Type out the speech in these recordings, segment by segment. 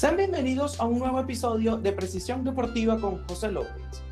Sean bienvenidos a un nuevo episodio de Precisión Deportiva con José López,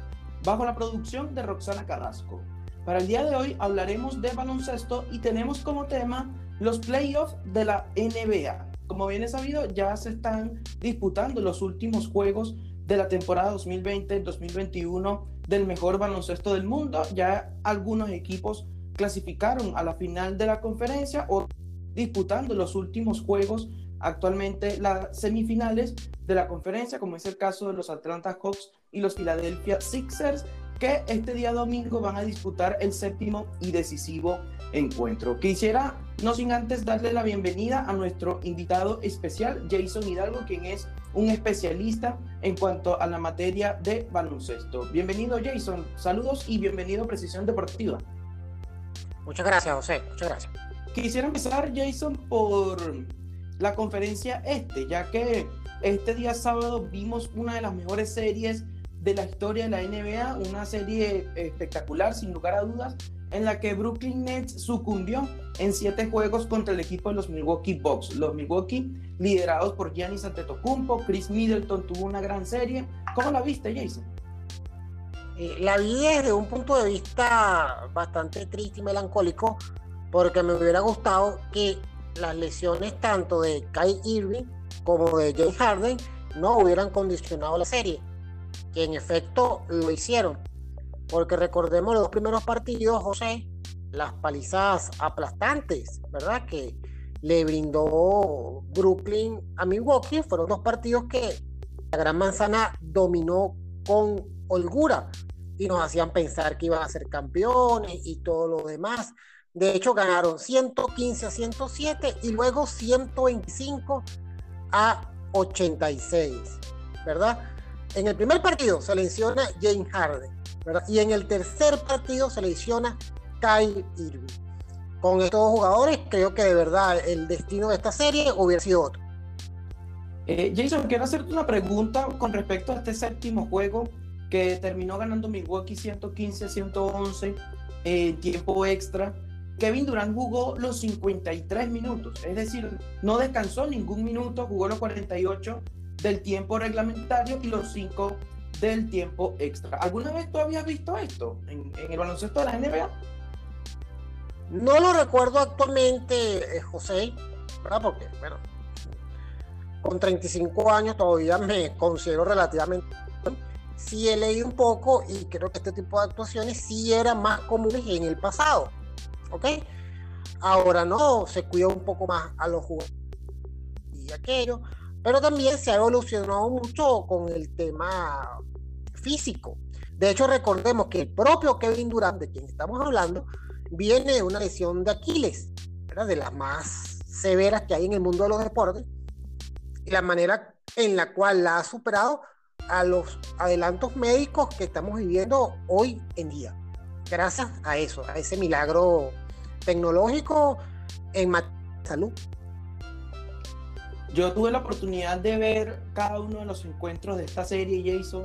bajo la producción de Roxana Carrasco. Para el día de hoy hablaremos de baloncesto y tenemos como tema los playoffs de la NBA. Como bien es sabido, ya se están disputando los últimos juegos de la temporada 2020-2021 del mejor baloncesto del mundo. Ya algunos equipos clasificaron a la final de la conferencia o disputando los últimos juegos actualmente las semifinales de la conferencia, como es el caso de los Atlanta Hawks y los Philadelphia Sixers, que este día domingo van a disputar el séptimo y decisivo encuentro. Quisiera, no sin antes, darle la bienvenida a nuestro invitado especial, Jason Hidalgo, quien es un especialista en cuanto a la materia de baloncesto. Bienvenido, Jason. Saludos y bienvenido a Precisión Deportiva. Muchas gracias, José. Muchas gracias. Quisiera empezar, Jason, por la conferencia este, ya que este día sábado vimos una de las mejores series de la historia de la NBA, una serie espectacular, sin lugar a dudas, en la que Brooklyn Nets sucumbió en siete juegos contra el equipo de los Milwaukee Bucks. Los Milwaukee, liderados por Giannis Antetokounmpo, Chris Middleton tuvo una gran serie. ¿Cómo la viste, Jason? Eh, la vi desde un punto de vista bastante triste y melancólico, porque me hubiera gustado que las lesiones tanto de Kai Irving como de Jay Harden no hubieran condicionado la serie, que en efecto lo hicieron. Porque recordemos los dos primeros partidos, José, las palizadas aplastantes, ¿verdad? Que le brindó Brooklyn a Milwaukee. Fueron dos partidos que la Gran Manzana dominó con holgura y nos hacían pensar que iban a ser campeones y todo lo demás. De hecho, ganaron 115 a 107 y luego 125 a 86, ¿verdad? En el primer partido se lesiona James Harden, ¿verdad? Y en el tercer partido se lesiona Kyle Irving. Con estos dos jugadores, creo que de verdad el destino de esta serie hubiera sido otro. Eh, Jason, quiero hacerte una pregunta con respecto a este séptimo juego que terminó ganando Milwaukee 115-111 en tiempo extra. Kevin Durant jugó los 53 minutos, es decir, no descansó ningún minuto, jugó los 48 del tiempo reglamentario y los 5 del tiempo extra. ¿Alguna vez tú habías visto esto en, el baloncesto de la NBA? No lo recuerdo actualmente, eh, José, ¿verdad? Porque, bueno, con 35 años todavía me considero relativamente sí he leído un poco y creo que este tipo de actuaciones sí eran más comunes en el pasado. ¿Ok? Ahora no, se cuida un poco más a los jugadores y aquello, pero también se ha evolucionado mucho con el tema físico. De hecho, recordemos que el propio Kevin Durant, de quien estamos hablando, viene de una lesión de Aquiles, de las más severas que hay en el mundo de los deportes, y la manera en la cual la ha superado a los adelantos médicos que estamos viviendo hoy en día. Gracias a eso, a ese milagro tecnológico en salud. Yo tuve la oportunidad de ver cada uno de los encuentros de esta serie, Jason,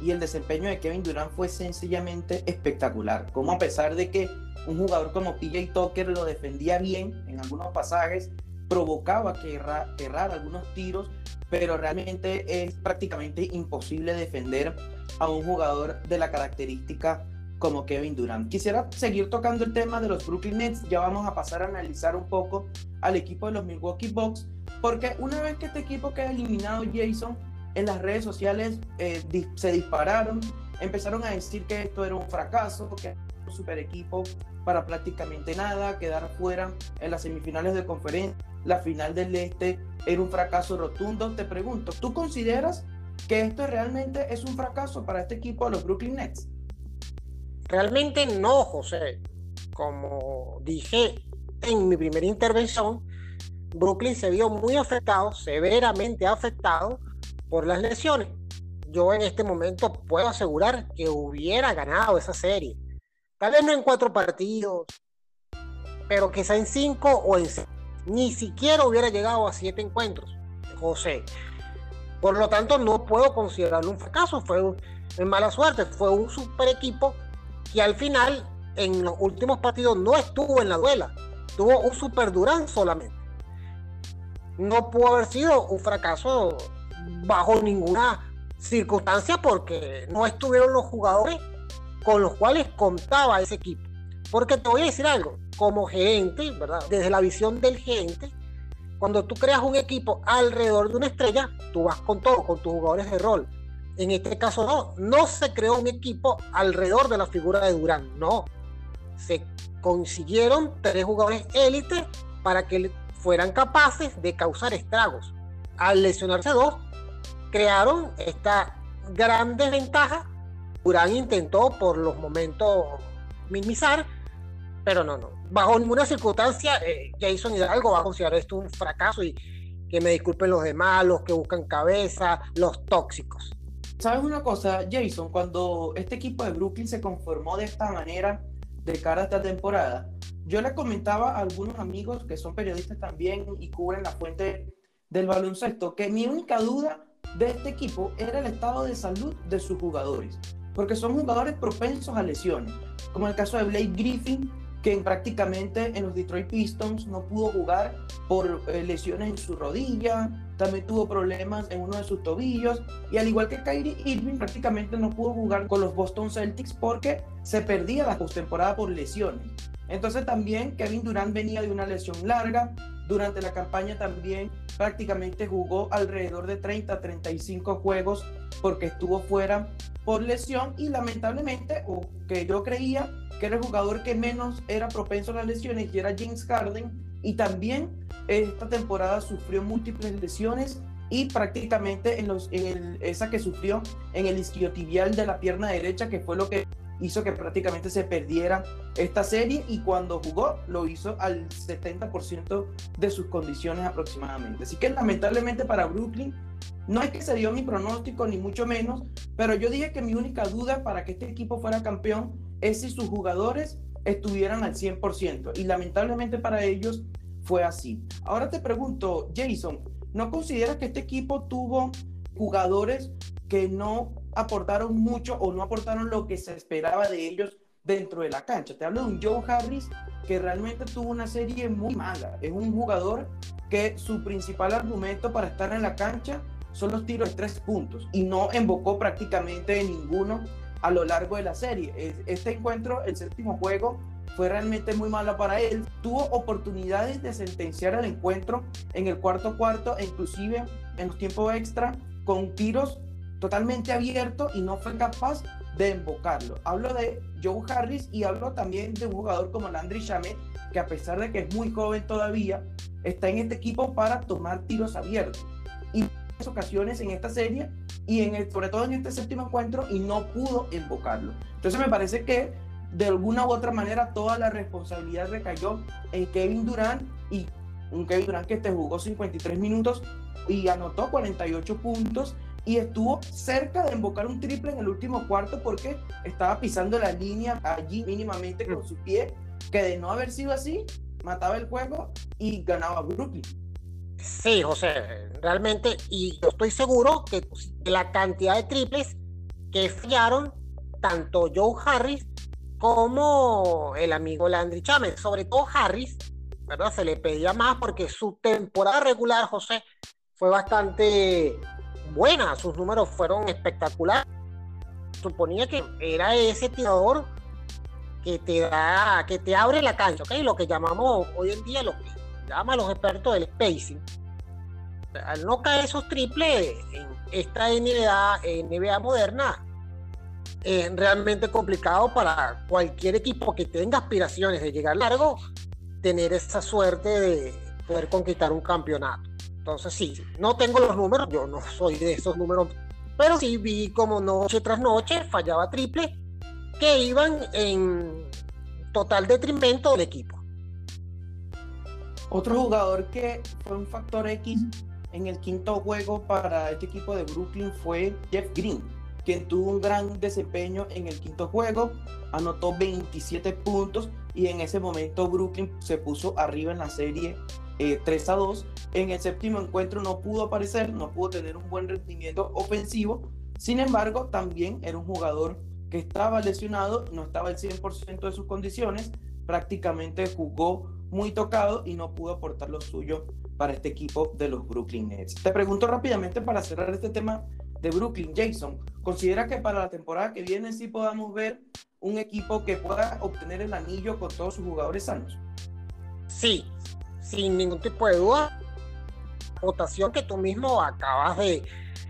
y el desempeño de Kevin Durant fue sencillamente espectacular. Como a pesar de que un jugador como PJ Tucker lo defendía bien en algunos pasajes, provocaba que errara algunos tiros, pero realmente es prácticamente imposible defender a un jugador de la característica como Kevin Durant. Quisiera seguir tocando el tema de los Brooklyn Nets, ya vamos a pasar a analizar un poco al equipo de los Milwaukee Bucks, porque una vez que este equipo queda eliminado, Jason, en las redes sociales eh, se dispararon, empezaron a decir que esto era un fracaso, que era un super equipo para prácticamente nada, quedar fuera en las semifinales de conferencia, la final del Este era un fracaso rotundo. Te pregunto, ¿tú consideras que esto realmente es un fracaso para este equipo de los Brooklyn Nets? Realmente no, José. Como dije en mi primera intervención, Brooklyn se vio muy afectado, severamente afectado por las lesiones. Yo en este momento puedo asegurar que hubiera ganado esa serie. Tal vez no en cuatro partidos, pero quizá en cinco o en seis ni siquiera hubiera llegado a siete encuentros, José. Por lo tanto, no puedo considerarlo un fracaso, fue un, mala suerte, fue un super equipo que al final, en los últimos partidos, no estuvo en la duela, tuvo un super Durán solamente. No pudo haber sido un fracaso bajo ninguna circunstancia porque no estuvieron los jugadores con los cuales contaba ese equipo. Porque te voy a decir algo, como gerente, ¿verdad? Desde la visión del gerente, cuando tú creas un equipo alrededor de una estrella, tú vas con todo, con tus jugadores de rol. En este caso no, no se creó un equipo alrededor de la figura de Durán, no. Se consiguieron tres jugadores élite para que fueran capaces de causar estragos. Al lesionarse dos, crearon esta gran desventaja. Durán intentó por los momentos minimizar, pero no, no. Bajo ninguna circunstancia, eh, Jason Hidalgo va a considerar esto un fracaso y que me disculpen los demás, los que buscan cabeza, los tóxicos. ¿Sabes una cosa, Jason? Cuando este equipo de Brooklyn se conformó de esta manera de cara a esta temporada, yo le comentaba a algunos amigos que son periodistas también y cubren la fuente del baloncesto que mi única duda de este equipo era el estado de salud de sus jugadores, porque son jugadores propensos a lesiones, como el caso de Blake Griffin, que prácticamente en los Detroit Pistons no pudo jugar por eh, lesiones en su rodilla, también tuvo problemas en uno de sus tobillos, y al igual que Kyrie Irving, prácticamente no pudo jugar con los Boston Celtics porque se perdía la postemporada por lesiones. Entonces también Kevin Durant venía de una lesión larga, durante la campaña también prácticamente jugó alrededor de 30 35 juegos porque estuvo fuera por lesión y lamentablemente, o que yo creía que era el jugador que menos era propenso a las lesiones y era James Harden y también esta temporada sufrió múltiples lesiones y prácticamente en, los, en esa que sufrió en el isquiotibial de la pierna derecha que fue lo que hizo que prácticamente se perdiera esta serie y cuando jugó lo hizo al 70% de sus condiciones aproximadamente. Así que lamentablemente para Brooklyn no es que se dio mi pronóstico ni mucho menos, pero yo dije que mi única duda para que este equipo fuera campeón es si sus jugadores estuvieran al 100% y lamentablemente para ellos fue así. Ahora te pregunto, Jason, ¿no consideras que este equipo tuvo jugadores que no aportaron mucho o no aportaron lo que se esperaba de ellos dentro de la cancha. Te hablo de un Joe Harris que realmente tuvo una serie muy mala. Es un jugador que su principal argumento para estar en la cancha son los tiros de tres puntos y no invocó prácticamente ninguno a lo largo de la serie. Este encuentro, el séptimo juego, fue realmente muy malo para él. Tuvo oportunidades de sentenciar el encuentro en el cuarto cuarto e inclusive en los tiempos extra con tiros totalmente abierto y no fue capaz de embocarlo. Hablo de Joe Harris y hablo también de un jugador como Landry Shamet, que a pesar de que es muy joven todavía, está en este equipo para tomar tiros abiertos. Y en ocasiones en esta serie y en sobre todo en este séptimo encuentro y no pudo embocarlo. Entonces me parece que de alguna u otra manera toda la responsabilidad recayó en Kevin Durant y un Kevin Durant que te jugó 53 minutos y anotó 48 puntos y estuvo cerca de embocar un triple en el último cuarto porque estaba pisando la línea allí mínimamente con su pie, que de no haber sido así, mataba el juego y ganaba Brooklyn. Sí, José, realmente, y yo estoy seguro que la cantidad de triples que fallaron tanto Joe Harris como el amigo Landry Chávez, sobre todo Harris, ¿verdad? Se le pedía más porque su temporada regular, José, fue bastante buena, sus números fueron espectaculares. Suponía que era ese tirador que te da, que te abre la cancha, ¿ok? Lo que llamamos hoy en día, lo que llaman los expertos del spacing. Al no caer esos triples en esta NBA, NBA moderna, es realmente complicado para cualquier equipo que tenga aspiraciones de llegar largo, tener esa suerte de poder conquistar un campeonato. Entonces sí, no tengo los números, yo no soy de esos números, pero sí vi como noche tras noche fallaba triple que iban en total detrimento del equipo. Otro jugador que fue un factor X en el quinto juego para este equipo de Brooklyn fue Jeff Green, quien tuvo un gran desempeño en el quinto juego, anotó 27 puntos y en ese momento Brooklyn se puso arriba en la serie 3 eh, a 2. En el séptimo encuentro no pudo aparecer, no pudo tener un buen rendimiento ofensivo. Sin embargo, también era un jugador que estaba lesionado, no estaba al 100% de sus condiciones, prácticamente jugó muy tocado y no pudo aportar lo suyo para este equipo de los Brooklyn Nets. Te pregunto rápidamente para cerrar este tema de Brooklyn, Jason, ¿considera que para la temporada que viene sí podamos ver un equipo que pueda obtener el anillo con todos sus jugadores sanos? Sí, sin ningún tipo de duda. Votación que tú mismo acabas de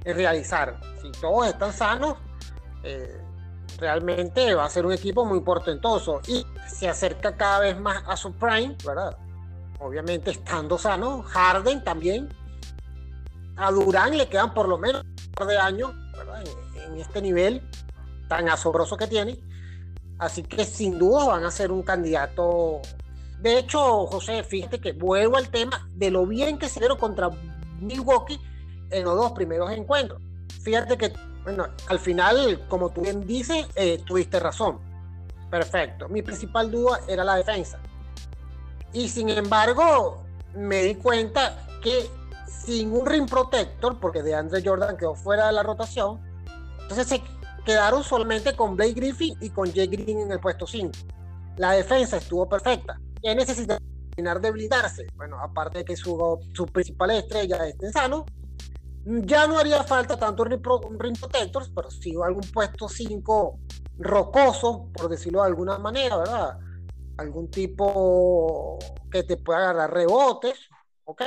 realizar. Si todos están sanos, eh, realmente va a ser un equipo muy portentoso y se acerca cada vez más a su prime, ¿verdad? Obviamente estando sano, Harden también. A Durán le quedan por lo menos par de años, ¿verdad? En, en este nivel tan asombroso que tiene. Así que sin duda van a ser un candidato. De hecho, José, fíjate que vuelvo al tema de lo bien que se dieron contra Milwaukee en los dos primeros encuentros. Fíjate que bueno, al final, como tú bien dices, eh, tuviste razón. Perfecto. Mi principal duda era la defensa. Y sin embargo, me di cuenta que sin un ring protector, porque de Andre Jordan quedó fuera de la rotación, entonces se quedaron solamente con Blake Griffin y con Jay Green en el puesto 5. La defensa estuvo perfecta. ¿Qué necesita terminar de blindarse? Bueno, aparte de que su, su principal estrella esté sano, ya no haría falta tanto ring, ring protectors, pero sí algún puesto 5 rocoso, por decirlo de alguna manera, ¿verdad? Algún tipo que te pueda agarrar rebotes, ¿ok?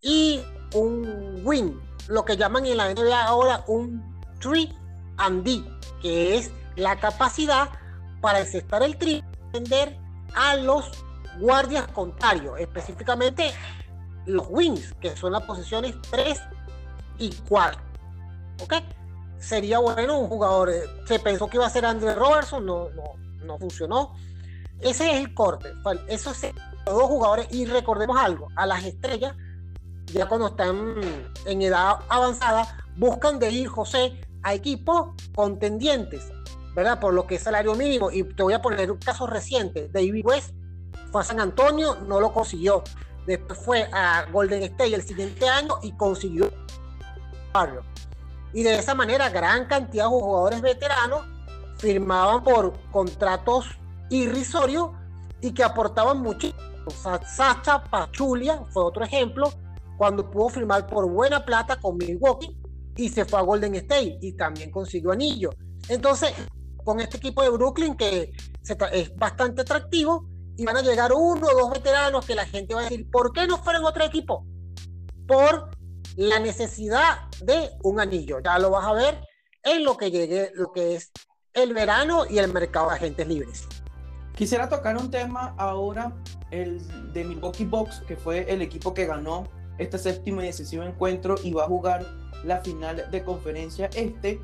Y un win, lo que llaman en la NBA ahora un 3 and D, que es la capacidad para encestar el tri, defender a los guardias contrarios, específicamente los wings, que son las posiciones 3 y 4. ¿Ok? Sería bueno un jugador. Eh, se pensó que iba a ser André Robertson, no, no, no funcionó. Ese es el corte. Esos dos jugadores. Y recordemos algo: a las estrellas, ya cuando están en edad avanzada, buscan de ir, José, a equipos contendientes, ¿verdad? Por lo que es salario mínimo. Y te voy a poner un caso reciente: David West fue a San Antonio, no lo consiguió. Después fue a Golden State el siguiente año y consiguió y de esa manera, gran cantidad de jugadores veteranos firmaban por contratos irrisorios y que aportaban muchísimo. Sacha Pachulia fue otro ejemplo, cuando pudo firmar por buena plata con Milwaukee y se fue a Golden State y también consiguió anillo. Entonces, con este equipo de Brooklyn que es bastante atractivo y van a llegar uno o dos veteranos que la gente va a decir, ¿por qué no fueron otro equipo? Por la necesidad de un anillo. Ya lo vas a ver en lo que llegue, lo que es el verano y el mercado de agentes libres. Quisiera tocar un tema ahora, el de Milwaukee Bucks, que fue el equipo que ganó este séptimo y decisivo encuentro y va a jugar la final de conferencia este.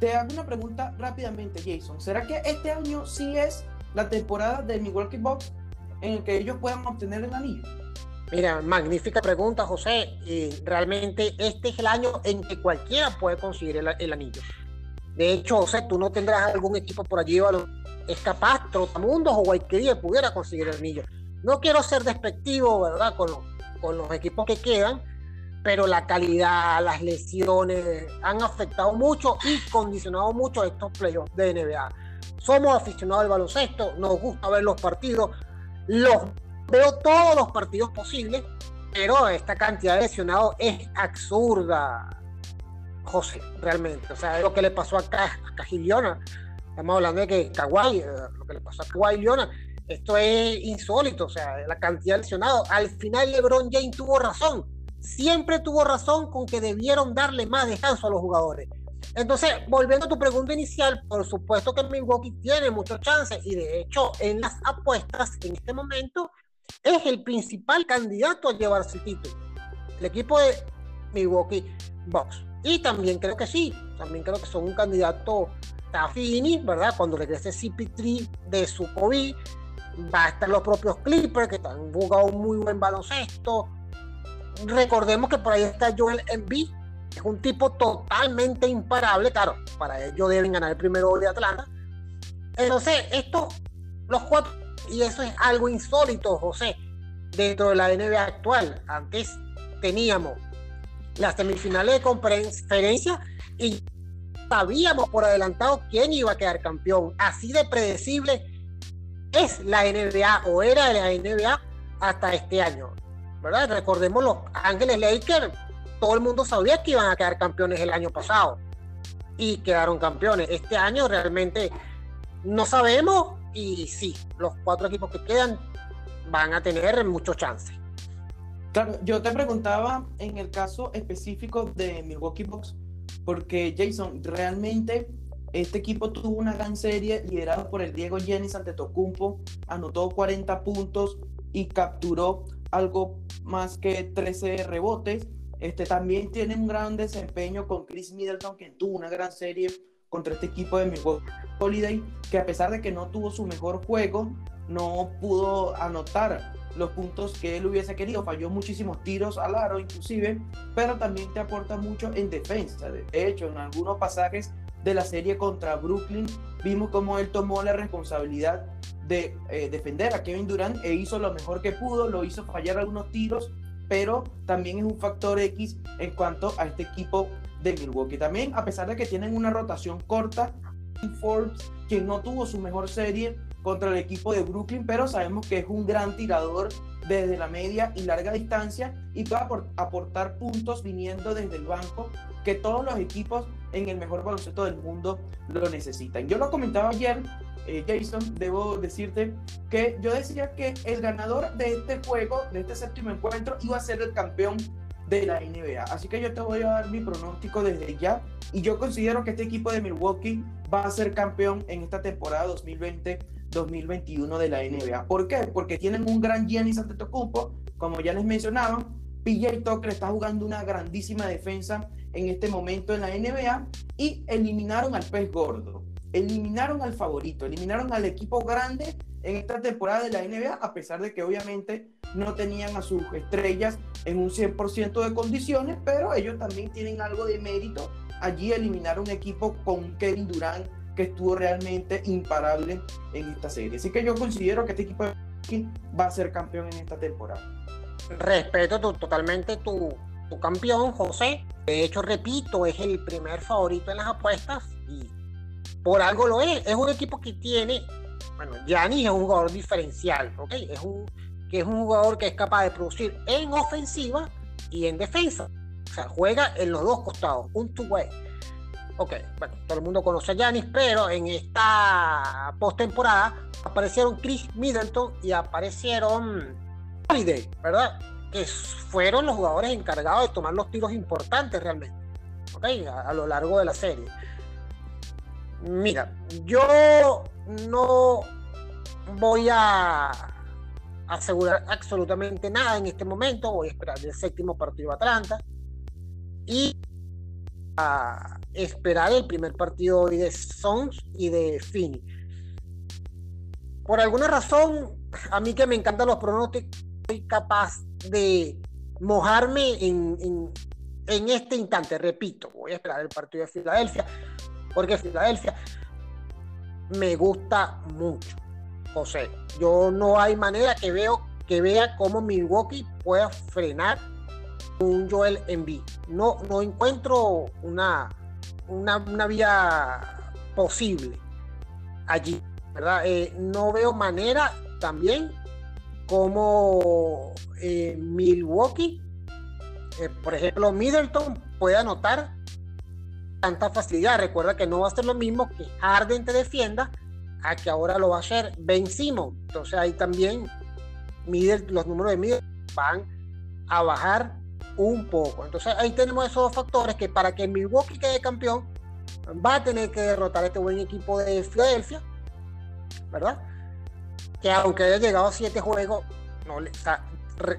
Te hago una pregunta rápidamente, Jason. ¿Será que este año sí es la temporada de Milwaukee Bucks en el que ellos puedan obtener el anillo? Mira, magnífica pregunta, José. Y realmente este es el año en que cualquiera puede conseguir el, anillo. De hecho, José, tú no tendrás algún equipo por allí, es capaz, Trotamundos o Guayquería pudiera conseguir el anillo. No quiero ser despectivo, ¿verdad? Con, con los equipos que quedan, pero la calidad, las lesiones han afectado mucho y condicionado mucho estos playoffs de NBA. Somos aficionados al baloncesto, nos gusta ver los partidos, los veo todos los partidos posibles, pero esta cantidad de lesionados es absurda, José, realmente. O sea, lo que le pasó a Kawhi estamos hablando de que Kawhi, eh, lo que le pasó a Kawhi esto es insólito, o sea, la cantidad de lesionados. Al final LeBron James tuvo razón, siempre tuvo razón con que debieron darle más descanso a los jugadores. Entonces, volviendo a tu pregunta inicial, por supuesto que Milwaukee tiene muchos chances y de hecho en las apuestas en este momento es el principal candidato a llevarse el título. El equipo de Milwaukee Bucks. Y también creo que sí, también creo que son un candidato Tafini, ¿verdad? Cuando regrese CP3 de su COVID, va a estar los propios Clippers que han jugado un muy buen baloncesto. Recordemos que por ahí está Joel Embiid, es un tipo totalmente imparable, claro, para ellos deben ganar el primero de Atlanta. Entonces, estos, los cuatro y eso es algo insólito, José, dentro de la NBA actual. Antes teníamos las semifinales de conferencia y sabíamos por adelantado quién iba a quedar campeón. Así de predecible es la NBA o era la NBA hasta este año. ¿verdad? Recordemos los Ángeles Lakers, todo el mundo sabía que iban a quedar campeones el año pasado y quedaron campeones. Este año realmente no sabemos y sí, los cuatro equipos que quedan van a tener muchos chances. Claro, yo te preguntaba en el caso específico de Milwaukee Bucks, porque Jason, realmente este equipo tuvo una gran serie liderado por el Diego Jenny Antetokounmpo, anotó 40 puntos y capturó algo más que 13 rebotes. Este también tiene un gran desempeño con Chris Middleton, que tuvo una gran serie contra este equipo de Milwaukee Holiday, que a pesar de que no tuvo su mejor juego, no pudo anotar los puntos que él hubiese querido. Falló muchísimos tiros al aro, inclusive, pero también te aporta mucho en defensa. De hecho, en algunos pasajes de la serie contra Brooklyn, vimos cómo él tomó la responsabilidad de eh, defender a Kevin Durant e hizo lo mejor que pudo, lo hizo fallar algunos tiros, pero también es un factor X en cuanto a este equipo de Milwaukee. También, a pesar de que tienen una rotación corta, Forbes, que no tuvo su mejor serie contra el equipo de Brooklyn, pero sabemos que es un gran tirador desde la media y larga distancia y puede aportar puntos viniendo desde el banco que todos los equipos en el mejor baloncesto del mundo lo necesitan. Yo lo comentaba ayer eh, Jason, debo decirte que yo decía que el ganador de este juego, de este séptimo encuentro, iba a ser el campeón de la NBA. Así que yo te voy a dar mi pronóstico desde ya. Y yo considero que este equipo de Milwaukee va a ser campeón en esta temporada 2020-2021 de la NBA. ¿Por qué? Porque tienen un gran Giannis Antetokounmpo, como ya les mencionaba. PJ Tucker está jugando una grandísima defensa en este momento en la NBA y eliminaron al pez gordo eliminaron al favorito, eliminaron al equipo grande en esta temporada de la NBA, a pesar de que obviamente no tenían a sus estrellas en un 100% de condiciones, pero ellos también tienen algo de mérito. Allí eliminaron un equipo con Kevin Durant que estuvo realmente imparable en esta serie. Así que yo considero que este equipo va a ser campeón en esta temporada. Respeto totalmente tu, tu campeón, José. De hecho, repito, es el primer favorito en las apuestas y por algo lo es. Es un equipo que tiene, bueno, Giannis es un jugador diferencial, ¿ok? Es un, que es un jugador que es capaz de producir en ofensiva y en defensa. O sea, juega en los dos costados, un two-way. Ok, bueno, todo el mundo conoce a Giannis, pero en esta postemporada aparecieron Chris Middleton y aparecieron Holiday, ¿verdad? Que fueron los jugadores encargados de tomar los tiros importantes realmente, ¿ok? a lo largo de la serie. Mira, yo no voy a asegurar absolutamente nada en este momento. Voy a esperar el séptimo partido de Atlanta y a esperar el primer partido de Sons y de Fini. Por alguna razón, a mí que me encantan los pronósticos, soy capaz de mojarme en, en, este instante. Repito, voy a esperar el partido de Filadelfia porque Filadelfia me gusta mucho, José. Yo no hay manera que veo que vea cómo Milwaukee pueda frenar un Joel Embiid. No, no encuentro una, una, vía posible allí, ¿verdad? Eh, no veo manera también como eh, Milwaukee, eh, por ejemplo, Middleton puede anotar tanta facilidad. Recuerda que no va a ser lo mismo que Harden te defienda a que ahora lo va a hacer Ben Entonces ahí también los números de Middle van a bajar un poco. Entonces ahí tenemos esos dos factores que para que Milwaukee quede campeón va a tener que derrotar a este buen equipo de Filadelfia, ¿verdad? Que aunque haya llegado a siete juegos, no le,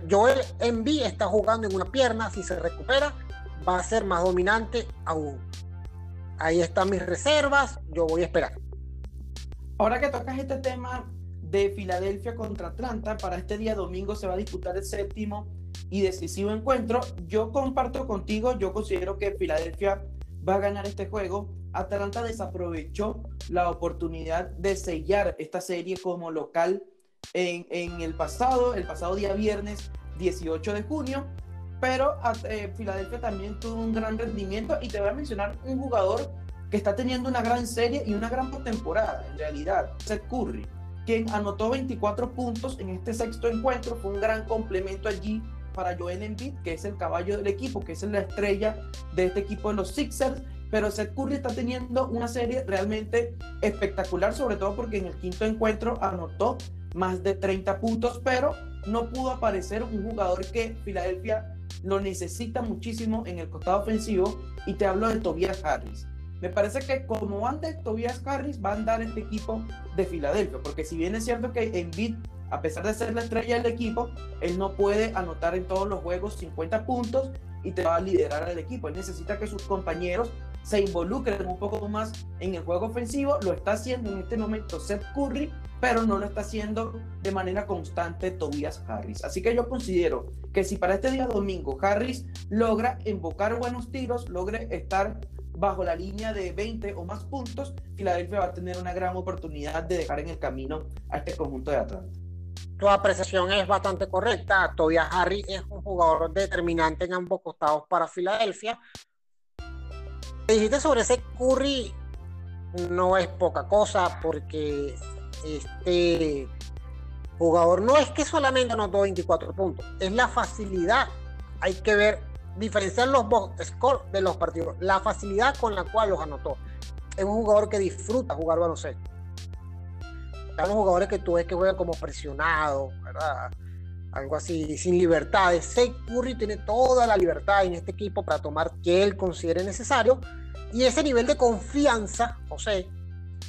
Joel Embiid está jugando en una pierna, si se recupera, va a ser más dominante aún ahí están mis reservas, yo voy a esperar. Ahora que tocas este tema de Filadelfia contra Atlanta, para este día domingo se va a disputar el séptimo y decisivo encuentro. Yo comparto contigo, yo considero que Filadelfia va a ganar este juego. Atlanta desaprovechó la oportunidad de sellar esta serie como local en, en el pasado, el pasado día viernes 18 de junio pero eh, Filadelfia también tuvo un gran rendimiento y te voy a mencionar un jugador que está teniendo una gran serie y una gran temporada, en realidad, Seth Curry, quien anotó 24 puntos en este sexto encuentro, fue un gran complemento allí para Joel Embiid, que es el caballo del equipo, que es la estrella de este equipo de los Sixers, pero Seth Curry está teniendo una serie realmente espectacular, sobre todo porque en el quinto encuentro anotó más de 30 puntos, pero no pudo aparecer un jugador que Filadelfia lo necesita muchísimo en el costado ofensivo y te hablo de Tobias Harris. Me parece que como ande Tobias Harris va a andar este equipo de Filadelfia, porque si bien es cierto que Embiid, a pesar de ser la estrella del equipo, él no puede anotar en todos los juegos 50 puntos y te va a liderar al equipo. Él necesita que sus compañeros se involucren un poco más en el juego ofensivo. Lo está haciendo en este momento Seth Curry, pero no lo está haciendo de manera constante Tobias Harris. Así que yo considero que si para este día domingo Harris logra invocar buenos tiros, logre estar bajo la línea de 20 o más puntos, Filadelfia va a tener una gran oportunidad de dejar en el camino a este conjunto de Atlanta. Tu apreciación es bastante correcta. Tobias Harris es un jugador determinante en ambos costados para Filadelfia. Dijiste sobre ese Curry, no es poca cosa porque este jugador no es que solamente anotó 24 puntos, es la facilidad. Hay que ver diferenciar los box score de los partidos, la facilidad con la cual los anotó. Es un jugador que disfruta jugar baloncesto. Están los jugadores que tú ves que juegan como presionados, ¿verdad? Algo así, sin libertades. Seth Curry tiene toda la libertad en este equipo para tomar que él considere necesario. Y ese nivel de confianza, José,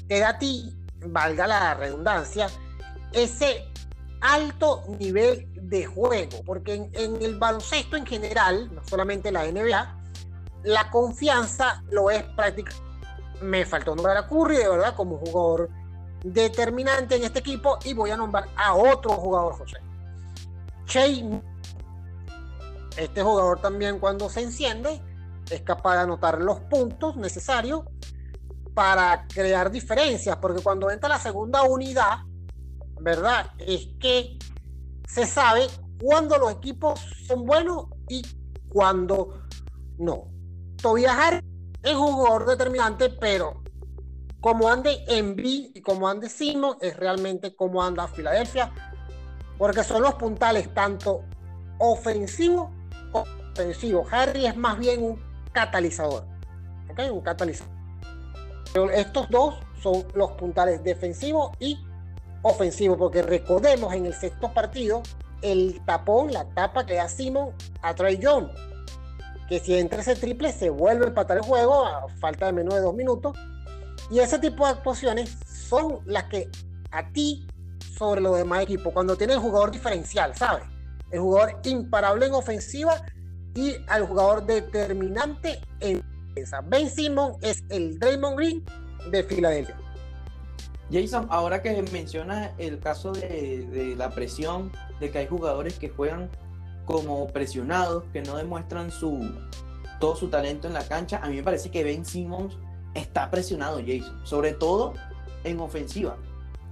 te da a ti, valga la redundancia, ese alto nivel de juego, porque en, el baloncesto en general, no solamente la NBA, la confianza lo es prácticamente. Me faltó nombrar a Curry, de verdad, como jugador determinante en este equipo, y voy a nombrar a otro jugador, José. Shea, este jugador también cuando se enciende, es capaz de anotar los puntos necesarios para crear diferencias, porque cuando entra la segunda unidad, ¿verdad? Es que se sabe cuándo los equipos son buenos y cuándo no. Tobias Harris es un jugador determinante, pero como ande en B y como ande Simon es realmente como anda Filadelfia, porque son los puntales tanto ofensivo como ofensivo. Harry es más bien un catalizador, ¿ok? Un catalizador. Pero estos dos son los puntales defensivos y ofensivo, porque recordemos en el sexto partido el tapón, la tapa que da Simon a Trey Young, que si entra ese triple se vuelve a empatar el juego a falta de menos de dos minutos. Y ese tipo de actuaciones son las que a ti sobre los demás equipos, cuando tiene el jugador diferencial, ¿sabes? El jugador imparable en ofensiva y al jugador determinante en defensa. Ben Simon es el Draymond Green de Filadelfia. Jason, ahora que menciona el caso de, la presión, de que hay jugadores que juegan como presionados, que no demuestran todo su talento en la cancha, a mí me parece que Ben Simmons está presionado, Jason, sobre todo en ofensiva.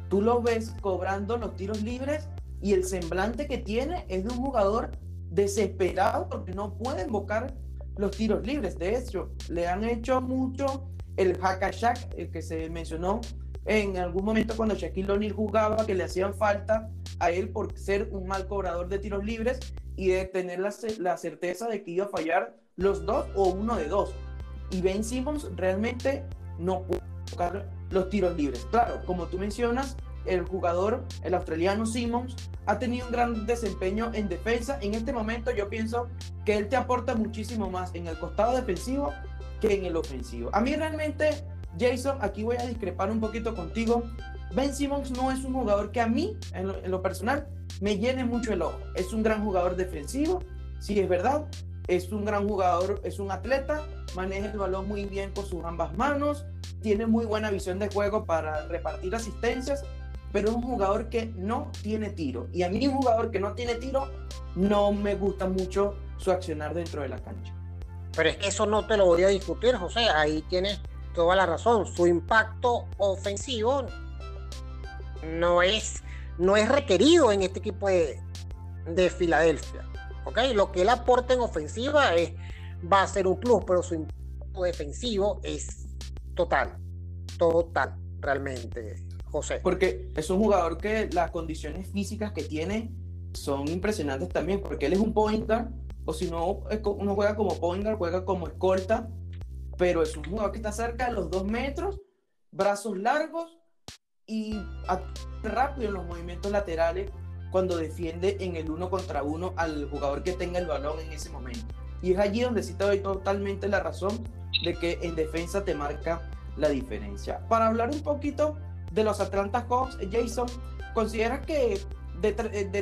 Tú lo ves cobrando los tiros libres y el semblante que tiene es de un jugador desesperado porque no puede invocar los tiros libres. De hecho, le han hecho mucho el hack el que se mencionó en algún momento cuando Shaquille O'Neal jugaba que le hacían falta a él por ser un mal cobrador de tiros libres y de tener la, la certeza de que iba a fallar los dos o uno de dos. Y Ben Simmons realmente no pudo tocar los tiros libres. Claro, como tú mencionas, el jugador, el australiano Simmons, ha tenido un gran desempeño en defensa. En este momento yo pienso que él te aporta muchísimo más en el costado defensivo que en el ofensivo. A mí realmente Jason, aquí voy a discrepar un poquito contigo. Ben Simmons no es un jugador que a mí, en lo, personal, me llene mucho el ojo. Es un gran jugador defensivo, sí es verdad. Es un gran jugador, es un atleta, maneja el balón muy bien con sus ambas manos, tiene muy buena visión de juego para repartir asistencias, pero es un jugador que no tiene tiro. Y a mí un jugador que no tiene tiro, no me gusta mucho su accionar dentro de la cancha. Pero es que eso no te lo voy a discutir, José. Ahí tienes toda la razón. Su impacto ofensivo no es, no es requerido en este equipo de, de Filadelfia. ¿okay? Lo que él aporta en ofensiva es, va a ser un plus, pero su impacto defensivo es total. Total, realmente, José. Porque es un jugador que las condiciones físicas que tiene son impresionantes también, porque él es un point guard, o si no, uno juega como point guard, juega como escolta, pero es un jugador que está cerca de los dos metros, brazos largos y rápido en los movimientos laterales cuando defiende en el uno contra uno al jugador que tenga el balón en ese momento. Y es allí donde sí te doy totalmente la razón de que en defensa te marca la diferencia. Para hablar un poquito de los Atlanta Hawks, Jason, ¿consideras que de,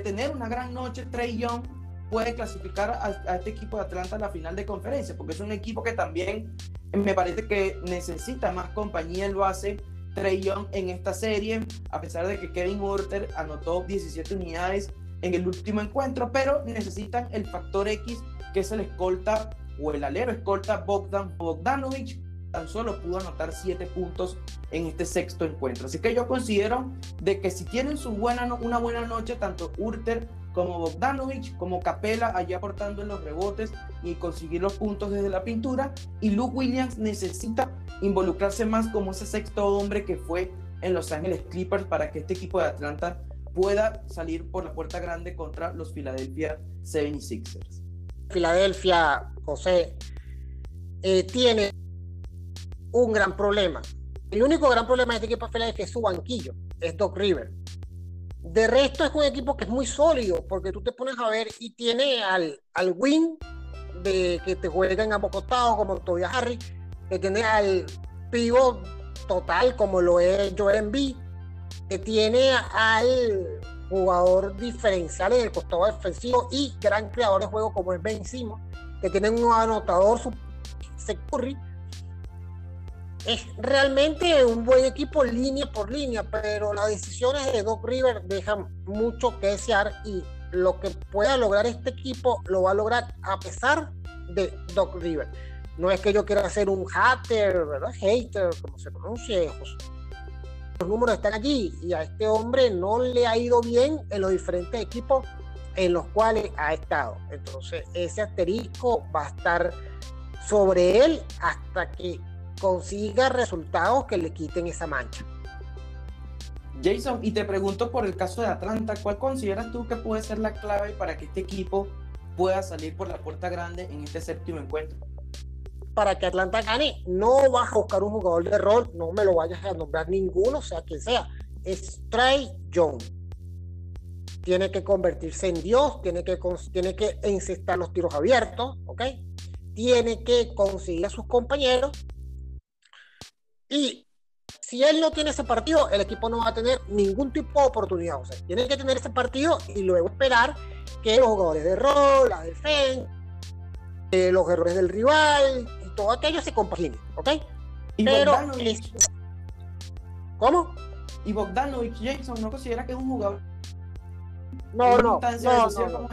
tener una gran noche, Trey Young puede clasificar a, este equipo de Atlanta a la final de conferencia? Porque es un equipo que también me parece que necesita más compañía, lo hace Trey Young en esta serie, a pesar de que Kevin Porter anotó 17 unidades en el último encuentro, pero necesitan el factor X que es el escolta o el alero escolta Bogdan Bogdanovic, tan solo pudo anotar 7 puntos en este sexto encuentro. Así que yo considero de que si tienen su buena, una buena noche, tanto Urter como Bogdanovic, como Capela, allí aportando en los rebotes y conseguir los puntos desde la pintura, y Luke Williams necesita involucrarse más como ese sexto hombre que fue en Los Ángeles Clippers para que este equipo de Atlanta pueda salir por la puerta grande contra los Philadelphia 76ers. Filadelfia, José, eh, tiene un gran problema. El único gran problema de este equipo de Filadelfia es su banquillo, es Doc River. De resto es un equipo que es muy sólido, porque tú te pones a ver y tiene al, al win de que te juega en ambos costados, como Tobias Harry, que tiene al pivot total, como lo es Joel Embiid, que tiene al jugador diferencial en el costado defensivo y gran creador de juego como es Ben Simon, que tiene un anotador Curry. Es realmente un buen equipo línea por línea, pero las decisiones de Doc River dejan mucho que desear y lo que pueda lograr este equipo lo va a lograr a pesar de Doc River. No es que yo quiera ser un hater, ¿verdad? Hater, como se pronuncia, los números están allí y a este hombre no le ha ido bien en los diferentes equipos en los cuales ha estado. Entonces, ese asterisco va a estar sobre él hasta que consiga resultados que le quiten esa mancha. Jason, y te pregunto por el caso de Atlanta, ¿cuál consideras tú que puede ser la clave para que este equipo pueda salir por la puerta grande en este séptimo encuentro? Para que Atlanta gane, no vas a buscar un jugador de rol, no me lo vayas a nombrar ninguno, sea quien sea. Es Trey. Tiene que convertirse en Dios, tiene que, tiene que encestar los tiros abiertos, ¿ok? Tiene que conseguir a sus compañeros. Y si él no tiene ese partido, el equipo no va a tener ningún tipo de oportunidad. O sea, tiene que tener ese partido y luego esperar que los jugadores de rol, la defensa, eh, los errores del rival, todo aquello se compagine, ¿ok? Y Pero ¿Cómo? Y Bogdanovic Jason no considera que es un jugador. No, no, no, no,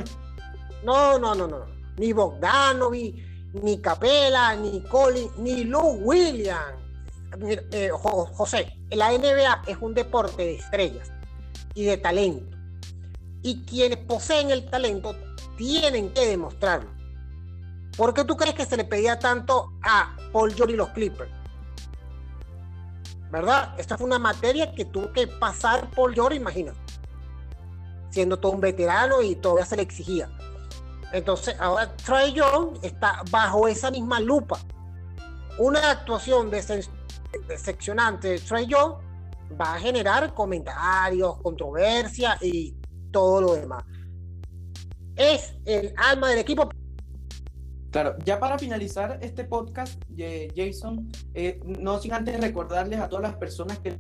no, no, no, no, Ni Bogdanovic, ni Capela, ni Colin, ni Lou Williams. Eh, José, la NBA es un deporte de estrellas y de talento. Y quienes poseen el talento tienen que demostrarlo. ¿Por qué tú crees que se le pedía tanto a Paul George y los Clippers? ¿Verdad? Esta fue una materia que tuvo que pasar Paul George, imagínate. Siendo todo un veterano y todavía se le exigía. Entonces, ahora Trey Young está bajo esa misma lupa. Una actuación decepcionante de Trey Young va a generar comentarios, controversia y todo lo demás. Es el alma del equipo, Claro, ya para finalizar este podcast, Jason, eh, no sin antes recordarles a todas las personas que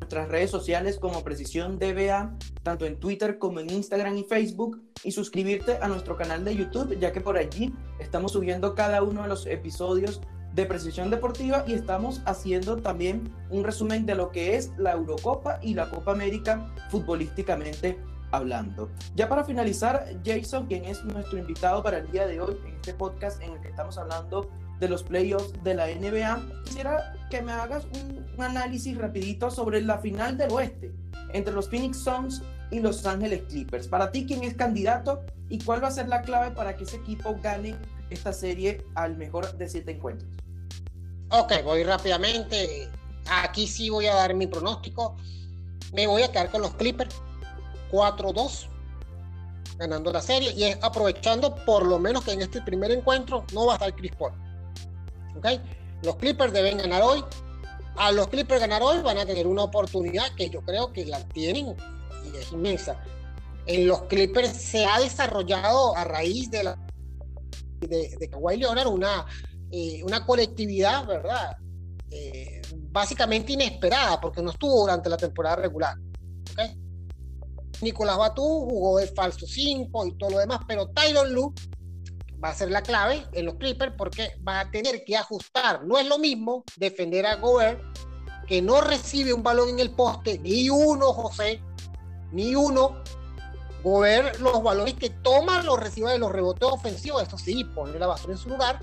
nuestras redes sociales como Precisión DBA, tanto en Twitter como en Instagram y Facebook, y suscribirte a nuestro canal de YouTube, ya que por allí estamos subiendo cada uno de los episodios de Precisión Deportiva y estamos haciendo también un resumen de lo que es la Eurocopa y la Copa América futbolísticamente hablando. Ya para finalizar, Jason, quien es nuestro invitado para el día de hoy en este podcast en el que estamos hablando de los playoffs de la NBA, quisiera que me hagas un, análisis rapidito sobre la final del oeste entre los Phoenix Suns y los Ángeles Clippers. Para ti, ¿quién es candidato y cuál va a ser la clave para que ese equipo gane esta serie al mejor de siete encuentros? Ok, voy rápidamente. Aquí sí voy a dar mi pronóstico. Me voy a quedar con los Clippers 4-2. ganando la serie y es aprovechando por lo menos que en este primer encuentro no va a estar Chris Paul. ¿Ok? Los Clippers deben ganar hoy. A los Clippers ganar hoy van a tener una oportunidad que yo creo que la tienen y es inmensa. En los Clippers se ha desarrollado a raíz de la de, de Kawhi Leonard una, eh, una colectividad, ¿verdad? Eh, básicamente inesperada porque no estuvo durante la temporada regular. ¿okay? Nicolás Batú jugó de falso 5 y todo lo demás, pero Tyron Lue va a ser la clave en los Clippers porque va a tener que ajustar. No es lo mismo defender a Gobert, que no recibe un balón en el poste, ni uno, José, ni uno. Gobert, los balones que toma los recibe de los rebotes ofensivos, eso sí, poner la basura en su lugar,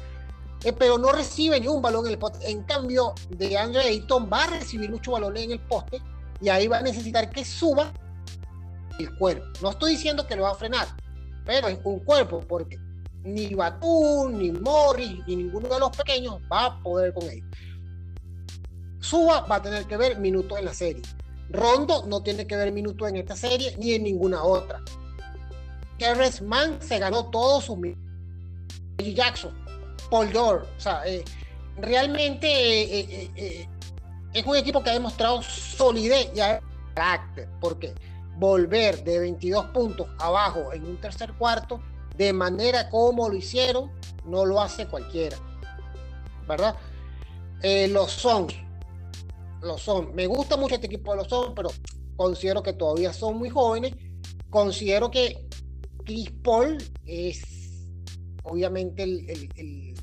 eh, pero no recibe ni un balón en el poste. En cambio, de Andre Ayton va a recibir muchos balones en el poste y ahí va a necesitar que suba el cuerpo. No estoy diciendo que lo va a frenar, pero es un cuerpo, porque ni Batum, ni Morris, ni ninguno de los pequeños va a poder con él. Suba va a tener que ver minutos en la serie. Rondo no tiene que ver minutos en esta serie ni en ninguna otra. Terrence Mann se ganó todos sus minutos. Jackson, Paul George, o sea, eh, realmente eh, eh, es un equipo que ha demostrado solidez y carácter, porque volver de 22 puntos abajo en un tercer cuarto de manera como lo hicieron, no lo hace cualquiera. ¿Verdad? Eh, los son, los son. Me gusta mucho este equipo de los son, pero considero que todavía son muy jóvenes. Considero que Chris Paul es obviamente el, el,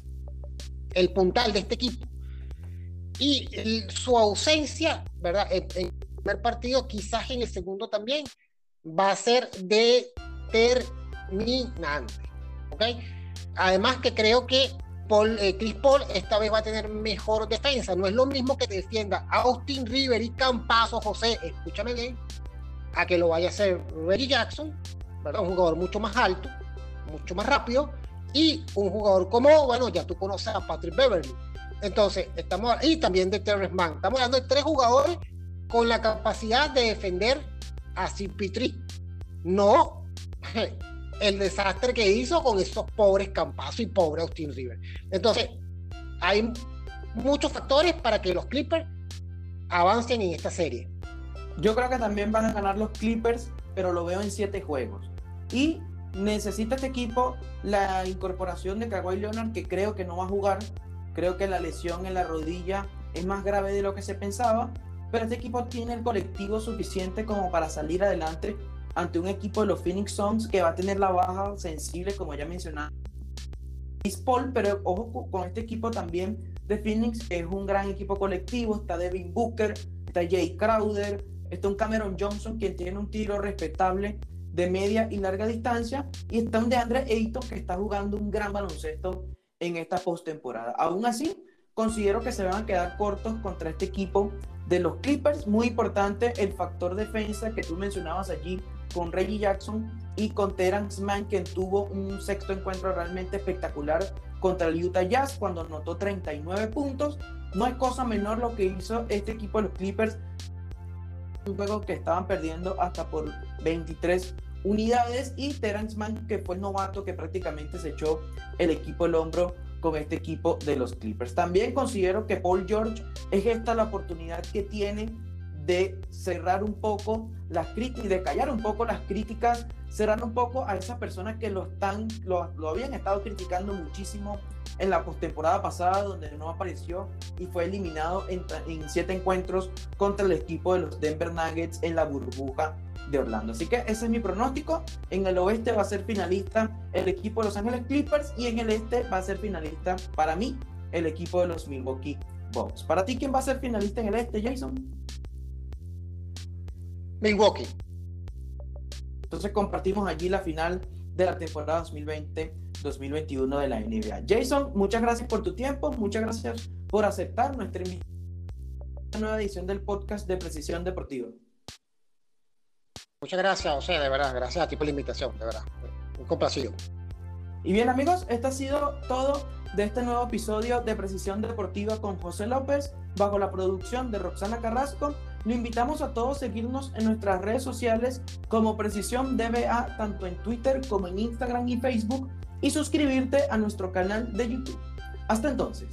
el, puntal de este equipo. Y su ausencia, ¿verdad? Primer partido, quizás en el segundo también, va a ser determinante. ¿Ok? Además que creo que Paul, eh, Chris Paul esta vez va a tener mejor defensa. No es lo mismo que defienda Austin River y Campazo José, escúchame bien, a que lo vaya a hacer Reggie Jackson, ¿verdad? un jugador mucho más alto, mucho más rápido, y un jugador como, bueno, ya tú conoces a Patrick Beverly. Entonces, estamos, y también de Terrence Mann. Estamos hablando de tres jugadores con la capacidad de defender a Cipitri. No el desastre que hizo con esos pobres Campazo y pobre Austin River. Entonces, hay muchos factores para que los Clippers avancen en esta serie. Yo creo que también van a ganar los Clippers, pero lo veo en siete juegos. Y necesita este equipo la incorporación de Kawhi Leonard, que creo que no va a jugar. Creo que la lesión en la rodilla es más grave de lo que se pensaba, pero este equipo tiene el colectivo suficiente como para salir adelante ante un equipo de los Phoenix Suns que va a tener la baja sensible, como ya mencionaba. Paul, pero ojo con este equipo también de Phoenix, es un gran equipo colectivo, está Devin Booker, está Jay Crowder, está un Cameron Johnson quien tiene un tiro respetable de media y larga distancia, y está un DeAndre Ayton que está jugando un gran baloncesto en esta postemporada. Aún así, considero que se van a quedar cortos contra este equipo de los Clippers. Muy importante el factor defensa que tú mencionabas allí con Reggie Jackson y con Terence Mann, quien tuvo un sexto encuentro realmente espectacular contra el Utah Jazz cuando anotó 39 puntos. No es cosa menor lo que hizo este equipo de los Clippers. Un juego que estaban perdiendo hasta por 23 unidades y Terence Mann, que fue el novato que prácticamente se echó el equipo al hombro con este equipo de los Clippers. También considero que Paul George es esta la oportunidad que tiene de cerrar un poco las críticas de callar un poco las críticas, cerrar un poco a esas personas que lo están, lo, lo habían estado criticando muchísimo en la postemporada pasada, donde no apareció y fue eliminado en, en siete encuentros contra el equipo de los Denver Nuggets en la burbuja de Orlando. Así que ese es mi pronóstico. En el oeste va a ser finalista el equipo de Los Ángeles Clippers y en el este va a ser finalista para mí el equipo de los Milwaukee Bucks. Para ti, ¿quién va a ser finalista en el este, Jason? Milwaukee. Entonces compartimos allí la final de la temporada 2020-2021 de la NBA. Jason, muchas gracias por tu tiempo, muchas gracias por aceptar nuestra invitación nueva edición del podcast de Precisión Deportiva. Muchas gracias, José, de verdad, gracias a ti por la invitación, de verdad, un complacido. Y bien amigos, esto ha sido todo de este nuevo episodio de Precisión Deportiva con José López, bajo la producción de Roxana Carrasco lo invitamos a todos a seguirnos en nuestras redes sociales como Precisión DBA, tanto en Twitter como en Instagram y Facebook, y suscribirte a nuestro canal de YouTube. Hasta entonces.